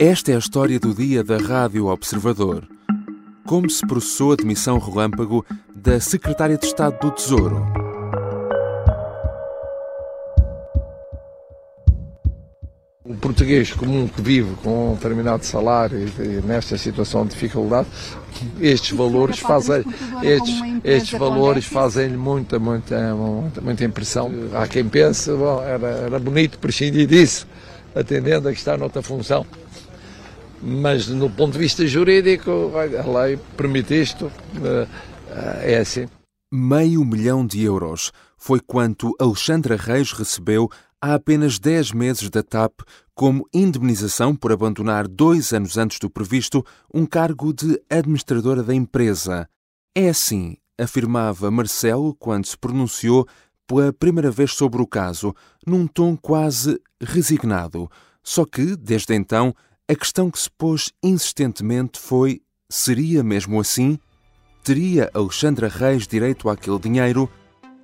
Esta é a história do dia da Rádio Observador. Como se processou a demissão relâmpago da Secretária de Estado do Tesouro. O português comum que vive com um determinado salário e nesta situação de dificuldade, estes valores fazem estes, estes valores fazem-lhe muita, muita, muita, muita impressão. Há quem pense, bom, era, era bonito prescindir disso, atendendo a que está noutra função. Mas no ponto de vista jurídico, a lei permite isto, eh, é assim. Meio milhão de euros foi quanto Alexandra Reis recebeu há apenas 10 meses da TAP como indemnização por abandonar dois anos antes do previsto um cargo de administradora da empresa. É assim, afirmava Marcelo quando se pronunciou pela primeira vez sobre o caso, num tom quase resignado. Só que, desde então, a questão que se pôs insistentemente foi: seria mesmo assim? Teria Alexandra Reis direito àquele dinheiro?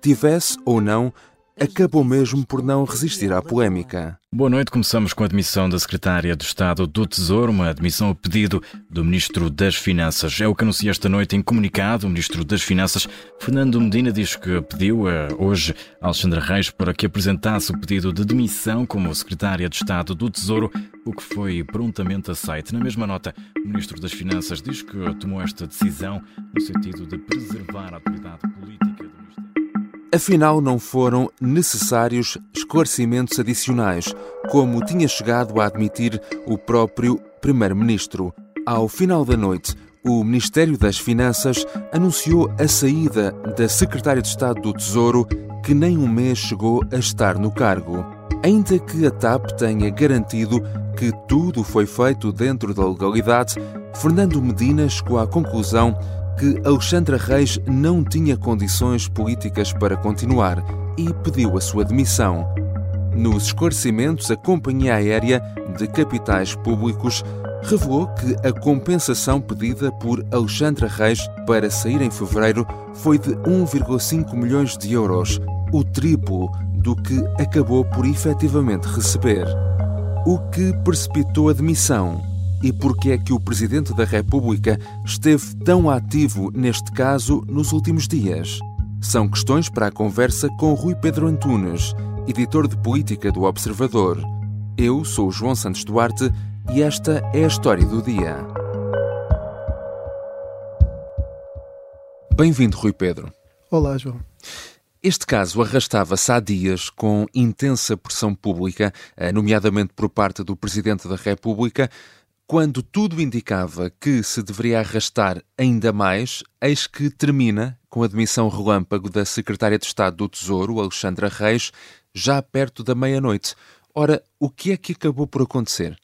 Tivesse ou não acabou mesmo por não resistir à polémica. Boa noite. Começamos com a admissão da Secretária de Estado do Tesouro, uma admissão a pedido do Ministro das Finanças. É o que anuncia esta noite em comunicado o Ministro das Finanças. Fernando Medina diz que pediu eh, hoje a Alexandra Reis para que apresentasse o pedido de demissão como Secretária de Estado do Tesouro, o que foi prontamente aceito. Na mesma nota, o Ministro das Finanças diz que tomou esta decisão no sentido de preservar a atividade política Afinal, não foram necessários esclarecimentos adicionais, como tinha chegado a admitir o próprio Primeiro-Ministro. Ao final da noite, o Ministério das Finanças anunciou a saída da Secretária de Estado do Tesouro, que nem um mês chegou a estar no cargo. Ainda que a TAP tenha garantido que tudo foi feito dentro da legalidade, Fernando Medina chegou à conclusão que Alexandra Reis não tinha condições políticas para continuar e pediu a sua demissão. Nos esclarecimentos, a companhia aérea de capitais públicos revelou que a compensação pedida por Alexandra Reis para sair em fevereiro foi de 1,5 milhões de euros, o triplo do que acabou por efetivamente receber. O que precipitou a demissão e porque é que o Presidente da República esteve tão ativo neste caso nos últimos dias? São questões para a conversa com Rui Pedro Antunes, editor de política do Observador. Eu sou João Santos Duarte e esta é a história do dia. Bem-vindo, Rui Pedro. Olá, João. Este caso arrastava-se há dias com intensa pressão pública, eh, nomeadamente por parte do Presidente da República, quando tudo indicava que se deveria arrastar ainda mais, eis que termina com a demissão relâmpago da Secretária de Estado do Tesouro, Alexandra Reis, já perto da meia-noite. Ora, o que é que acabou por acontecer?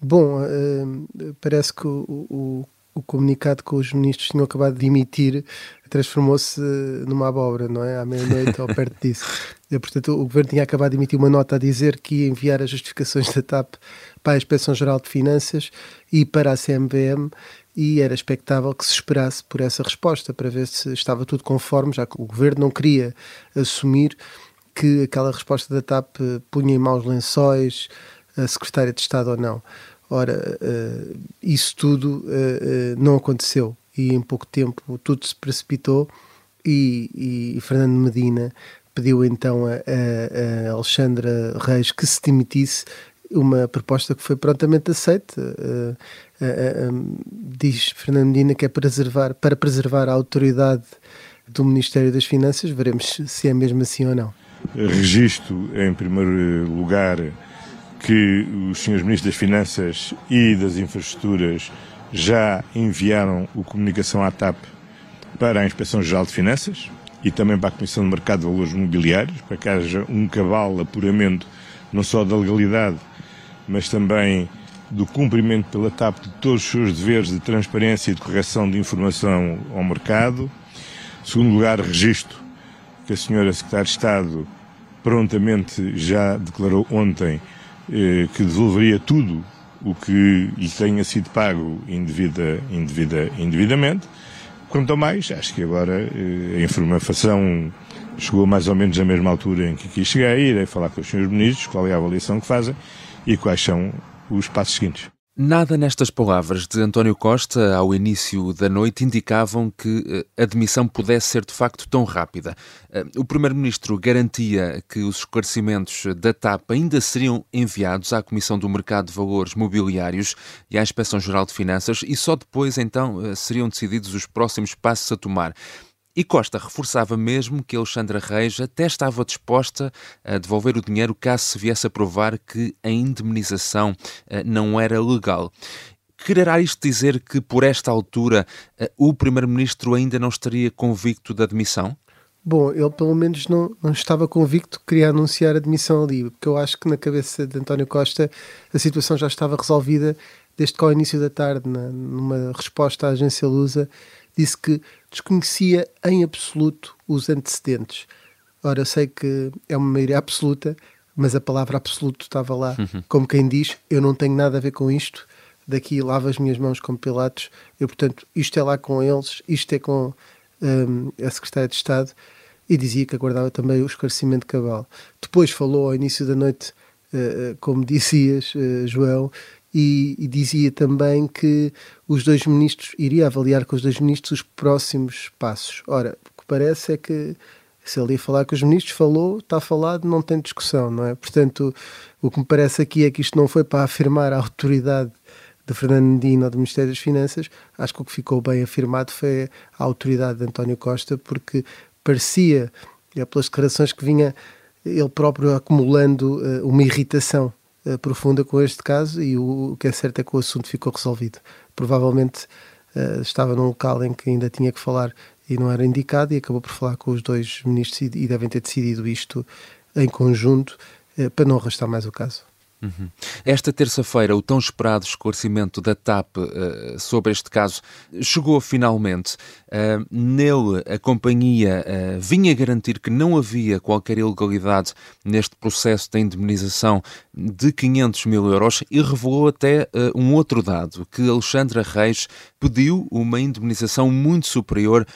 Bom, uh, parece que o, o, o, comunicado que os ministros tinham acabado de emitir transformou-se numa abóbora, não é? À meia-noite ou perto disso. E, portanto, o governo tinha acabado de emitir uma nota a dizer que ia enviar as justificações da TAP para a Inspeção-Geral de Finanças e para a CMVM e era expectável que se esperasse por essa resposta para ver se estava tudo conforme, já que o governo não queria assumir que aquela resposta da TAP punha em maus lençóis a secretária de Estado ou não. Ora, uh, isso tudo uh, não aconteceu e em pouco tempo tudo se precipitou e, e Fernando Medina pediu então a, a Alexandra Reis que se demitisse uma proposta que foi prontamente aceita. Uh, uh, uh, diz Fernando Medina que é preservar, para preservar a autoridade do Ministério das Finanças. Veremos se é mesmo assim ou não. Registro, em primeiro lugar, que os senhores Ministros das Finanças e das Infraestruturas já enviaram o comunicação à TAP para a Inspeção-Geral de Finanças e também para a Comissão de Mercado de Valores Mobiliários, para que haja um cabal apuramento não só da legalidade mas também do cumprimento pela TAP de todos os seus deveres de transparência e de correção de informação ao mercado. Em segundo lugar, registro que a senhora Secretária de Estado prontamente já declarou ontem eh, que devolveria tudo o que lhe tenha sido pago indevida, indevida, indevidamente. Quanto a mais, acho que agora eh, a informação chegou mais ou menos na mesma altura em que aqui cheguei, irei falar com os senhores ministros, qual é a avaliação que fazem e quais são os passos seguintes. Nada nestas palavras de António Costa ao início da noite indicavam que eh, a demissão pudesse ser de facto tão rápida. Eh, o Primeiro-Ministro garantia que os esclarecimentos da TAP ainda seriam enviados à Comissão do Mercado de Valores Mobiliários e à Inspeção-Geral de Finanças e só depois então eh, seriam decididos os próximos passos a tomar. E Costa reforçava mesmo que Alexandra Reis até estava disposta a devolver o dinheiro caso se viesse a provar que a indemnização eh, não era legal. Quererá isto dizer que, por esta altura, eh, o Primeiro-Ministro ainda não estaria convicto da demissão? Bom, ele pelo menos não, não estava convicto que queria anunciar a demissão ali, porque eu acho que na cabeça de António Costa a situação já estava resolvida desde que ao início da tarde, na, numa resposta à agência Lusa, disse que desconhecia em absoluto os antecedentes. Ora, sei que é uma maioria absoluta, mas a palavra absoluto estava lá, uhum. como quem diz: eu não tenho nada a ver com isto, daqui lavo as minhas mãos como Pilatos, eu, portanto, isto é lá com eles, isto é com um, a Secretária de Estado, e dizia que aguardava também o esclarecimento cabal. Depois falou ao início da noite, uh, como dizias, uh, João, e, e, dizia também que os dois ministros iria avaliar com os dois ministros os próximos passos. Ora, o que parece é que se ele ia falar com os ministros, falou, está falado, não tem discussão, não é? Portanto, o que me parece aqui é que isto não foi para afirmar a autoridade de Fernando Medina ou do Ministério das Finanças, acho que o que ficou bem afirmado foi a autoridade de António Costa, porque parecia, é pelas declarações que vinha ele próprio acumulando uh, uma irritação uh, profunda com este caso e o, o, que é certo é que o assunto ficou resolvido. Provavelmente uh, estava num local em que ainda tinha que falar e não era indicado e acabou por falar com os dois ministros e, e devem ter decidido isto em conjunto uh, para não arrastar mais o caso. Uhum. Esta terça-feira, o tão esperado esclarecimento da TAP uh, sobre este caso chegou finalmente. Uh, nele, a companhia uh, vinha garantir que não havia qualquer ilegalidade neste processo de indemnização de 500 mil euros e revelou até um outro dado, que Alexandra Reis pediu uma indemnização muito superior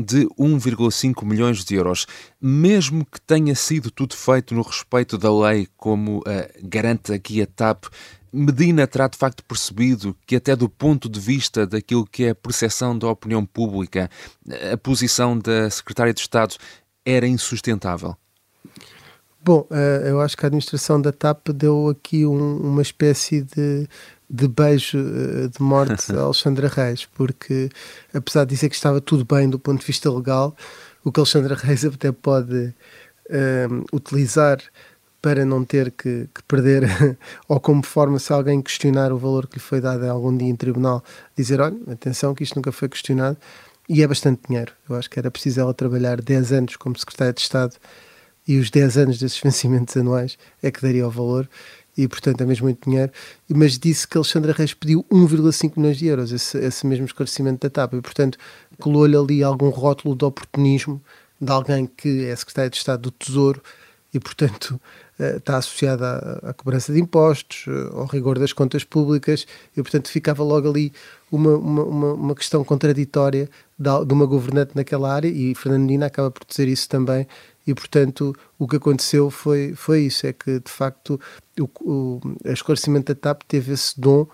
de 1,5 milhões de euros. Mesmo que tenha sido tudo feito no respeito da lei, como uh, garante aqui a TAP, Medina terá de facto percebido que, até do ponto de vista daquilo que é a percepção da opinião pública, a posição da Secretária de Estado era insustentável. Bom, eh, eu acho que a administração da TAP deu aqui um, uma espécie de de beijo eh, de morte a Alexandra Reis, porque apesar de dizer que estava tudo bem do ponto de vista legal, o que Alexandra Reis até pode um, ehm, utilizar para não ter que, que, perder, ou como forma, se alguém questionar o valor que lhe foi dado algum dia em tribunal, dizer: olha, atenção, que isto nunca foi questionado, e é bastante dinheiro. Eu acho que era preciso ela trabalhar 10 anos como secretária de Estado e os 10 anos desses vencimentos anuais é que daria o valor e portanto é mesmo muito dinheiro, mas disse que Alexandra Reis pediu 1,5 milhões de euros, esse, esse mesmo esclarecimento da TAP, e portanto colou-lhe ali algum rótulo de oportunismo de alguém que é secretário de Estado do Tesouro e portanto eh, está associada à, cobrança de impostos, eh, ao rigor das contas públicas, e portanto ficava logo ali uma, uma, uma, questão contraditória de, uma governante naquela área, e Fernando Medina acaba por dizer isso também, e portanto o que aconteceu foi, foi isso, é que de facto o, o esclarecimento da TAP teve esse dom.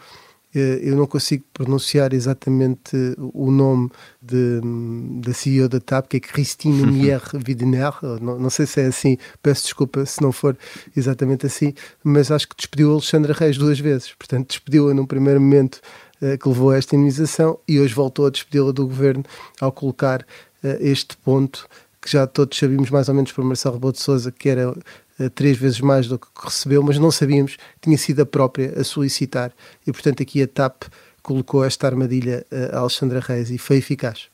Eh, eu não consigo pronunciar exatamente o nome da CEO da TAP, que é Christine Mier Widener, não, não, sei se é assim, peço desculpa se não for exatamente assim, mas acho que despediu Alexandra Reis duas vezes, portanto despediu-a num primeiro momento uh, que levou a esta imunização e hoje voltou a despedi-la do governo ao colocar uh, este ponto que já todos sabíamos mais ou menos por Marcelo Rebelo de Sousa que era uh, três vezes mais do que recebeu, mas não sabíamos tinha sido a própria a solicitar. E portanto aqui a TAP colocou esta armadilha uh, a Alexandra Reis e foi eficaz.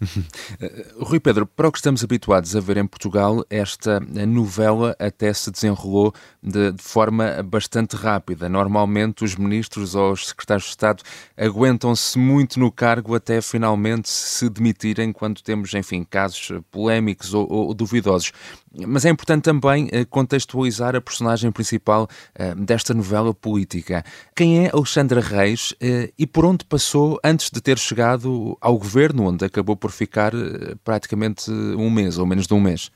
Rui Pedro, para o que estamos habituados a ver em Portugal, esta novela até se desenrolou de, de, forma bastante rápida. Normalmente, os ministros ou os secretários de Estado aguentam-se muito no cargo até finalmente se demitirem quando temos, enfim, casos polémicos ou, ou duvidosos. Mas é importante também eh, contextualizar a personagem principal eh, desta novela política. Quem é Alexandra Reis eh, e por onde passou antes de ter chegado ao governo, onde acabou por ficar praticamente um mês, ou menos de um mês?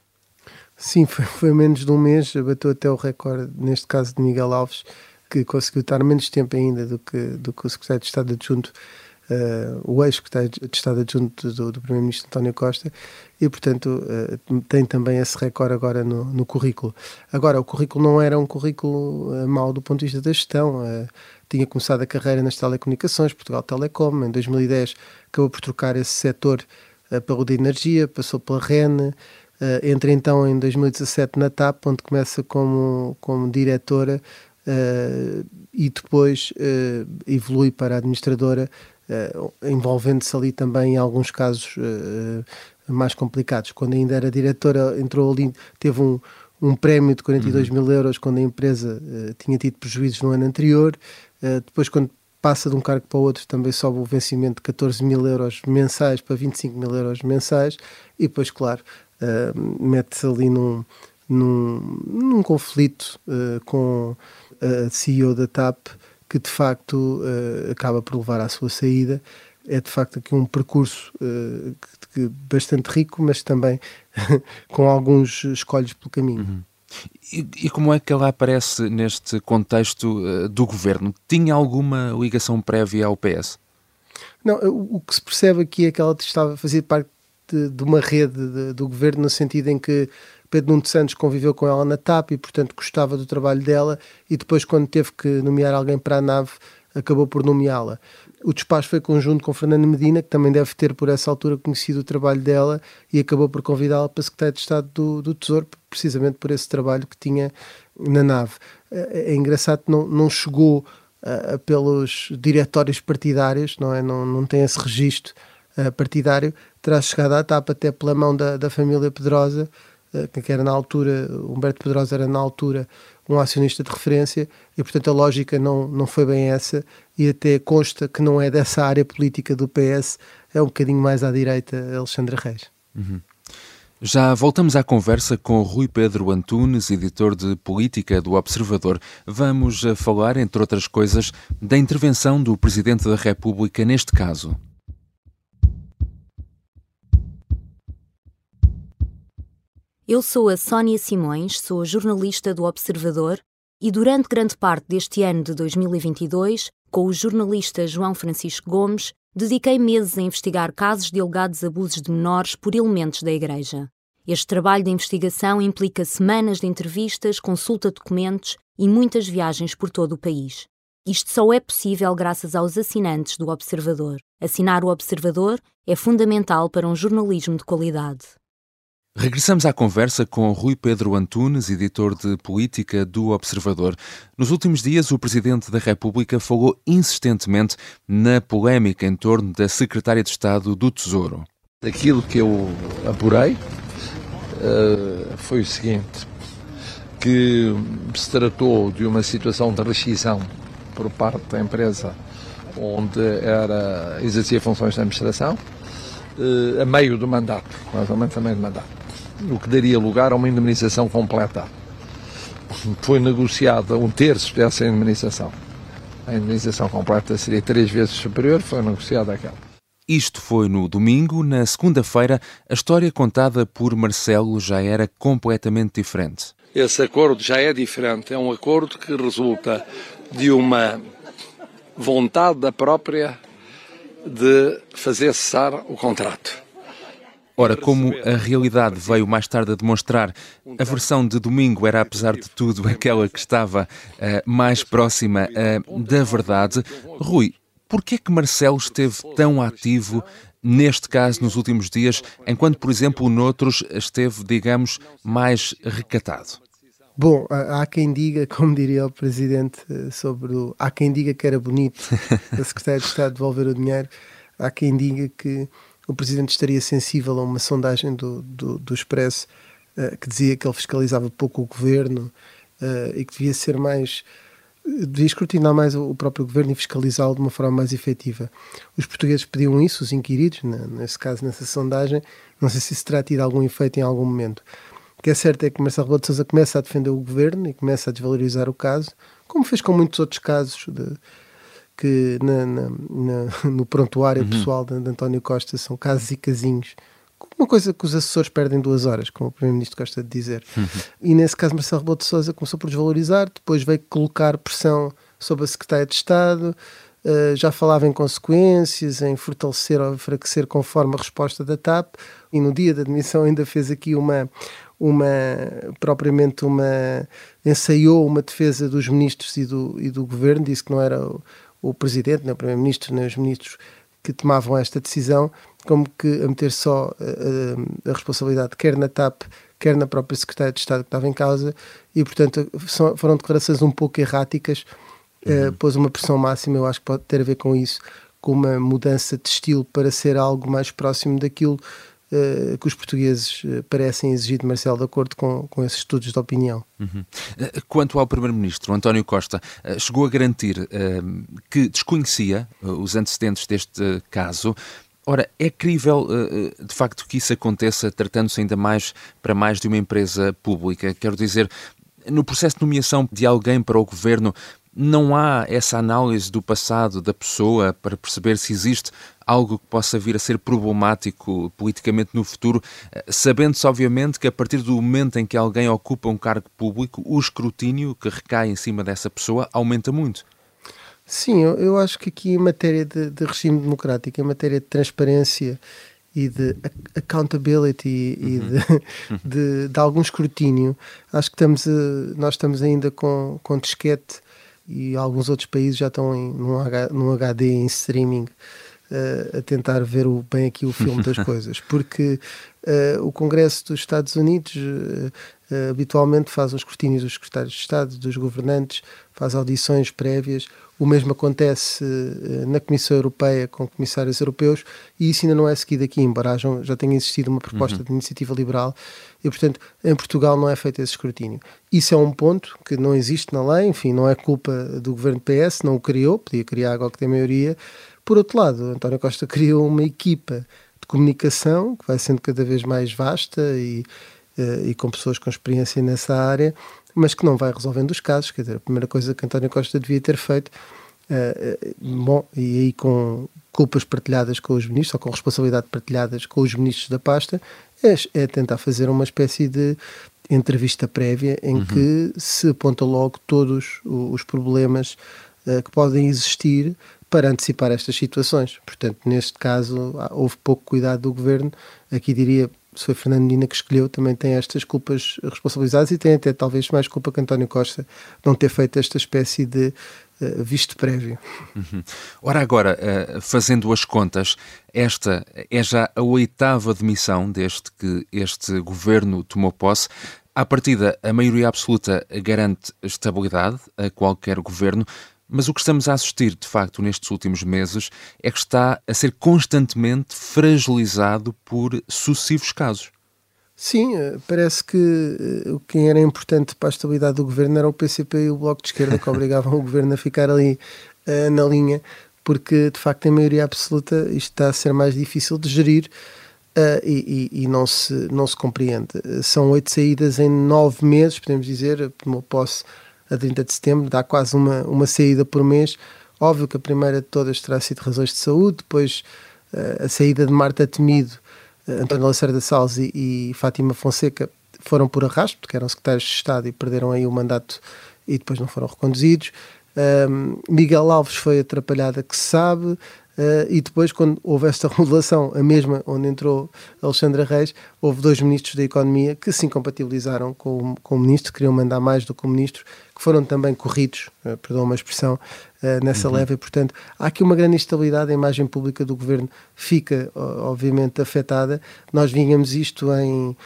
Sim, foi, foi menos de um mês, bateu até o recorde, neste caso de Miguel Alves, que conseguiu estar menos tempo ainda do que, do que o secretário de Estado adjunto uh, o ex-secretário de Estado adjunto do, do Primeiro-Ministro António Costa e, portanto, uh, tem também esse recorde agora no, no, currículo. Agora, o currículo não era um currículo uh, mau do ponto de vista da gestão. tinha começado a carreira nas telecomunicações, Portugal Telecom, em 2010 acabou por trocar esse setor pelo de energia, passou pela REN, entra então em 2017 na TAP, onde começa como, como diretora Uh, e depois uh, evolui para administradora uh, envolvendo-se ali também em alguns casos uh, mais complicados. Quando ainda era diretora, entrou ali, teve um, um prémio de 42 uhum. mil euros quando a empresa uh, tinha tido prejuízos no ano anterior. depois, quando passa de um cargo para o outro, também sobe o vencimento de 14 mil euros mensais para 25 mil euros mensais. E depois, claro, mete-se ali num, num, num conflito com a CEO da TAP que de facto uh, acaba por levar à sua saída. É de facto aqui um percurso uh, que, que bastante rico, mas também com alguns escolhos pelo caminho. Uhum. E, e, como é que ela aparece neste contexto uh, do governo? Tinha alguma ligação prévia ao PS? Não, o, o que se percebe aqui é que ela estava a fazer parte de, de uma rede de, do governo, no sentido em que Pedro Nuno Santos conviveu com ela na TAP e, portanto, gostava do trabalho dela e depois, quando teve que nomear alguém para a nave, acabou por nomeá-la. O despacho foi conjunto com Fernando Medina, que também deve ter, por essa altura, conhecido o trabalho dela e acabou por convidá-la para secretário de Estado do, do Tesouro, precisamente por esse trabalho que tinha na nave. É, é engraçado que não, não chegou uh, pelos diretórios partidários, não é? Não, não tem esse registro uh, partidário, terá chegado à TAP até pela mão da, da família Pedrosa, que era na altura, Humberto Pedrosa era na altura um acionista de referência e, portanto, a lógica não, não foi bem essa e até consta que não é dessa área política do PS, é um bocadinho mais à direita Alexandre Reis. Uhum. Já voltamos à conversa com Rui Pedro Antunes, editor de política do Observador. Vamos falar, entre outras coisas, da intervenção do Presidente da República neste caso. Eu sou a Sónia Simões, sou jornalista do Observador e durante grande parte deste ano de 2022, com o jornalista João Francisco Gomes, dediquei meses a investigar casos de alegados abusos de menores por elementos da Igreja. Este trabalho de investigação implica semanas de entrevistas, consulta de documentos e muitas viagens por todo o país. Isto só é possível graças aos assinantes do Observador. Assinar o Observador é fundamental para um jornalismo de qualidade. Regressamos à conversa com Rui Pedro Antunes, editor de política do Observador. Nos últimos dias, o Presidente da República falou insistentemente na polémica em torno da Secretária de Estado do Tesouro. Aquilo que eu apurei uh, foi o seguinte, que se tratou de uma situação de rescisão por parte da empresa onde era exercia funções de administração, uh, a meio do mandato, mais ou menos a meio do mandato o que daria lugar a uma indemnização completa. Foi negociada um terço dessa indemnização. A indemnização completa seria três vezes superior, foi negociada aquela. Isto foi no domingo. Na segunda-feira, a história contada por Marcelo já era completamente diferente. Esse acordo já é diferente. É um acordo que resulta de uma vontade da própria de fazer cessar o contrato. Ora, como a realidade veio mais tarde a demonstrar, a versão de domingo era, apesar de tudo, aquela que estava uh, mais próxima uh, da verdade. Rui, por que é que Marcelo esteve tão ativo neste caso nos últimos dias, enquanto, por exemplo, noutros esteve, digamos, mais recatado? Bom, há quem diga, como diria o Presidente, eh, sobre o. Há quem diga que era bonito a Secretária de Estado devolver o dinheiro, há quem diga que o Presidente estaria sensível a uma sondagem do, do, do Expresso uh, que dizia que ele fiscalizava pouco o governo uh, e que devia ser mais. devia escrutinar mais o próprio governo e fiscalizá-lo de uma forma mais efetiva. Os portugueses pediam isso, os inquiridos, nesse caso, nessa sondagem. Não sei se isso terá tido algum efeito em algum momento. O que é certo é que Marcelo Rebelo de Sousa começa a defender o governo e começa a desvalorizar o caso, como fez com muitos outros casos de, que na, na, na, no prontuário uhum. pessoal de, de, António Costa são casos e casinhos uma coisa que os assessores perdem duas horas, como o Primeiro-Ministro gosta de dizer. Uhum. E nesse caso, Marcelo Rebelo de Sousa começou por desvalorizar, depois veio colocar pressão sobre a Secretária de Estado, uh, já falava em consequências, em fortalecer ou enfraquecer conforme a resposta da TAP, e no dia da admissão ainda fez aqui uma, uma propriamente uma ensaiou uma defesa dos ministros e do, e do governo, disse que não era o, presidente, nem o primeiro-ministro, nem os ministros que tomavam esta decisão, como que a meter só a, a, a responsabilidade quer na TAP, quer na própria Secretária de Estado que estava em causa, e portanto são, foram declarações um pouco erráticas, uhum. uh, pôs uma pressão máxima, eu acho que pode ter a ver com isso, com uma mudança de estilo para ser algo mais próximo daquilo uh, que os portugueses uh, parecem exigir de Marcelo, de acordo com, com esses estudos de opinião. Uhum. Quanto ao Primeiro-Ministro, António Costa, chegou a garantir que desconhecia os antecedentes deste caso, Ora, é crível de facto que isso aconteça tratando-se ainda mais para mais de uma empresa pública? Quero dizer, no processo de nomeação de alguém para o governo, não há essa análise do passado da pessoa para perceber se existe algo que possa vir a ser problemático politicamente no futuro, sabendo-se, obviamente, que a partir do momento em que alguém ocupa um cargo público, o escrutínio que recai em cima dessa pessoa aumenta muito. Sim, eu, eu acho que aqui em matéria de, de, regime democrático, em matéria de transparência e de accountability e uhum. de, de, de, algum escrutínio, acho que estamos, nós estamos ainda com, com disquete e alguns outros países já estão em, num, H, num HD em streaming uh, a tentar ver o, bem aqui o filme das coisas, porque o Congresso dos Estados Unidos uh, habitualmente faz os escrutínios dos secretários de Estado, dos governantes, faz audições prévias. O mesmo acontece na Comissão Europeia com comissários europeus e isso ainda não é seguido aqui, embora já tenha existido uma proposta uhum. de iniciativa liberal e, portanto, em Portugal não é feito esse escrutínio. Isso é um ponto que não existe na lei, enfim, não é culpa do governo PS, não o criou, podia criar algo que tem maioria. Por outro lado, António Costa criou uma equipa de comunicação que vai sendo cada vez mais vasta e, eh, e com pessoas com experiência nessa área, mas que não vai resolvendo os casos. Quer dizer, a primeira coisa que António Costa devia ter feito, uh, bom, e aí com culpas partilhadas com os ministros, ou com responsabilidade partilhadas com os ministros da pasta, é, é tentar fazer uma espécie de entrevista prévia em uhum. que se aponta logo todos os problemas que podem existir para antecipar estas situações. Portanto, neste caso, houve pouco cuidado do governo. Aqui diria, se foi Fernando Medina que escolheu, também tem estas culpas responsabilizadas e tem até talvez mais culpa que António Costa não ter feito esta espécie de uh, visto prévio. Uhum. Ora, agora, uh, fazendo as contas, esta é já a oitava demissão desde que este governo tomou posse. À partida, a maioria absoluta garante estabilidade a qualquer governo. Mas o que estamos a assistir, de facto, nestes últimos meses é que está a ser constantemente fragilizado por sucessivos casos. Sim, eh, parece que eh, o que era importante para a estabilidade do governo era o PCP e o Bloco de Esquerda que obrigavam o governo a ficar ali uh, na linha, porque de facto, em maioria absoluta, isto está a ser mais difícil de gerir. Uh, e, e, e, não, se, não se compreende. São oito saídas em nove meses, podemos dizer, tomou posse a 30 de setembro, dá quase uma, uma saída por mês. Óbvio que a primeira de todas terá sido razões de saúde, depois uh, a saída de Marta Temido, uh, António Lacerda Salles e, e, Fátima Fonseca foram por arrasto, porque eram secretários de Estado e perderam aí o mandato e depois não foram reconduzidos. Miguel Alves foi atrapalhada, que se sabe. Uh, e depois, quando houve esta remodelação, a mesma onde entrou Alexandra Reis, houve dois ministros da Economia que se incompatibilizaram com, com o ministro, queriam mandar mais do que o ministro, que foram também corridos, uh, perdão uma expressão, uh, nessa uhum. leva. E, portanto, há aqui uma grande instabilidade, a imagem pública do governo fica, obviamente, afetada. Nós vínhamos isto em eh,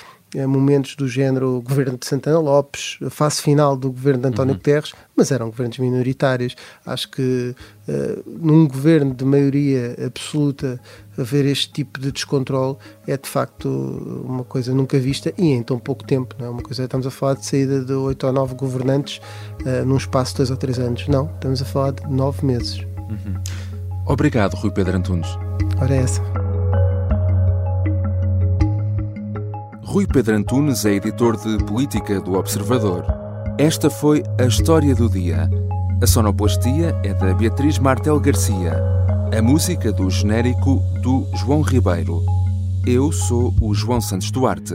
momentos do género governo de Santana Lopes, fase final do governo de António uhum. Guterres, mas eram governos minoritários. Acho que uh, num governo de maioria absoluta haver este tipo de descontrole é de facto uma coisa nunca vista e em tão pouco tempo. Não é uma coisa, estamos a falar de saída de oito ou nove governantes uh, num espaço de dois ou três anos. Não, estamos a falar de nove meses. Uhum. Obrigado, Rui Pedro Antunes. Ora é essa. Rui Pedro Antunes é editor de política do Observador. Esta foi a história do dia. A sonoplastia é da Beatriz Martel Garcia. A música do genérico do João Ribeiro. Eu sou o João Santos Duarte.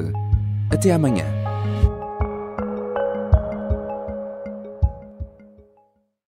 Até amanhã.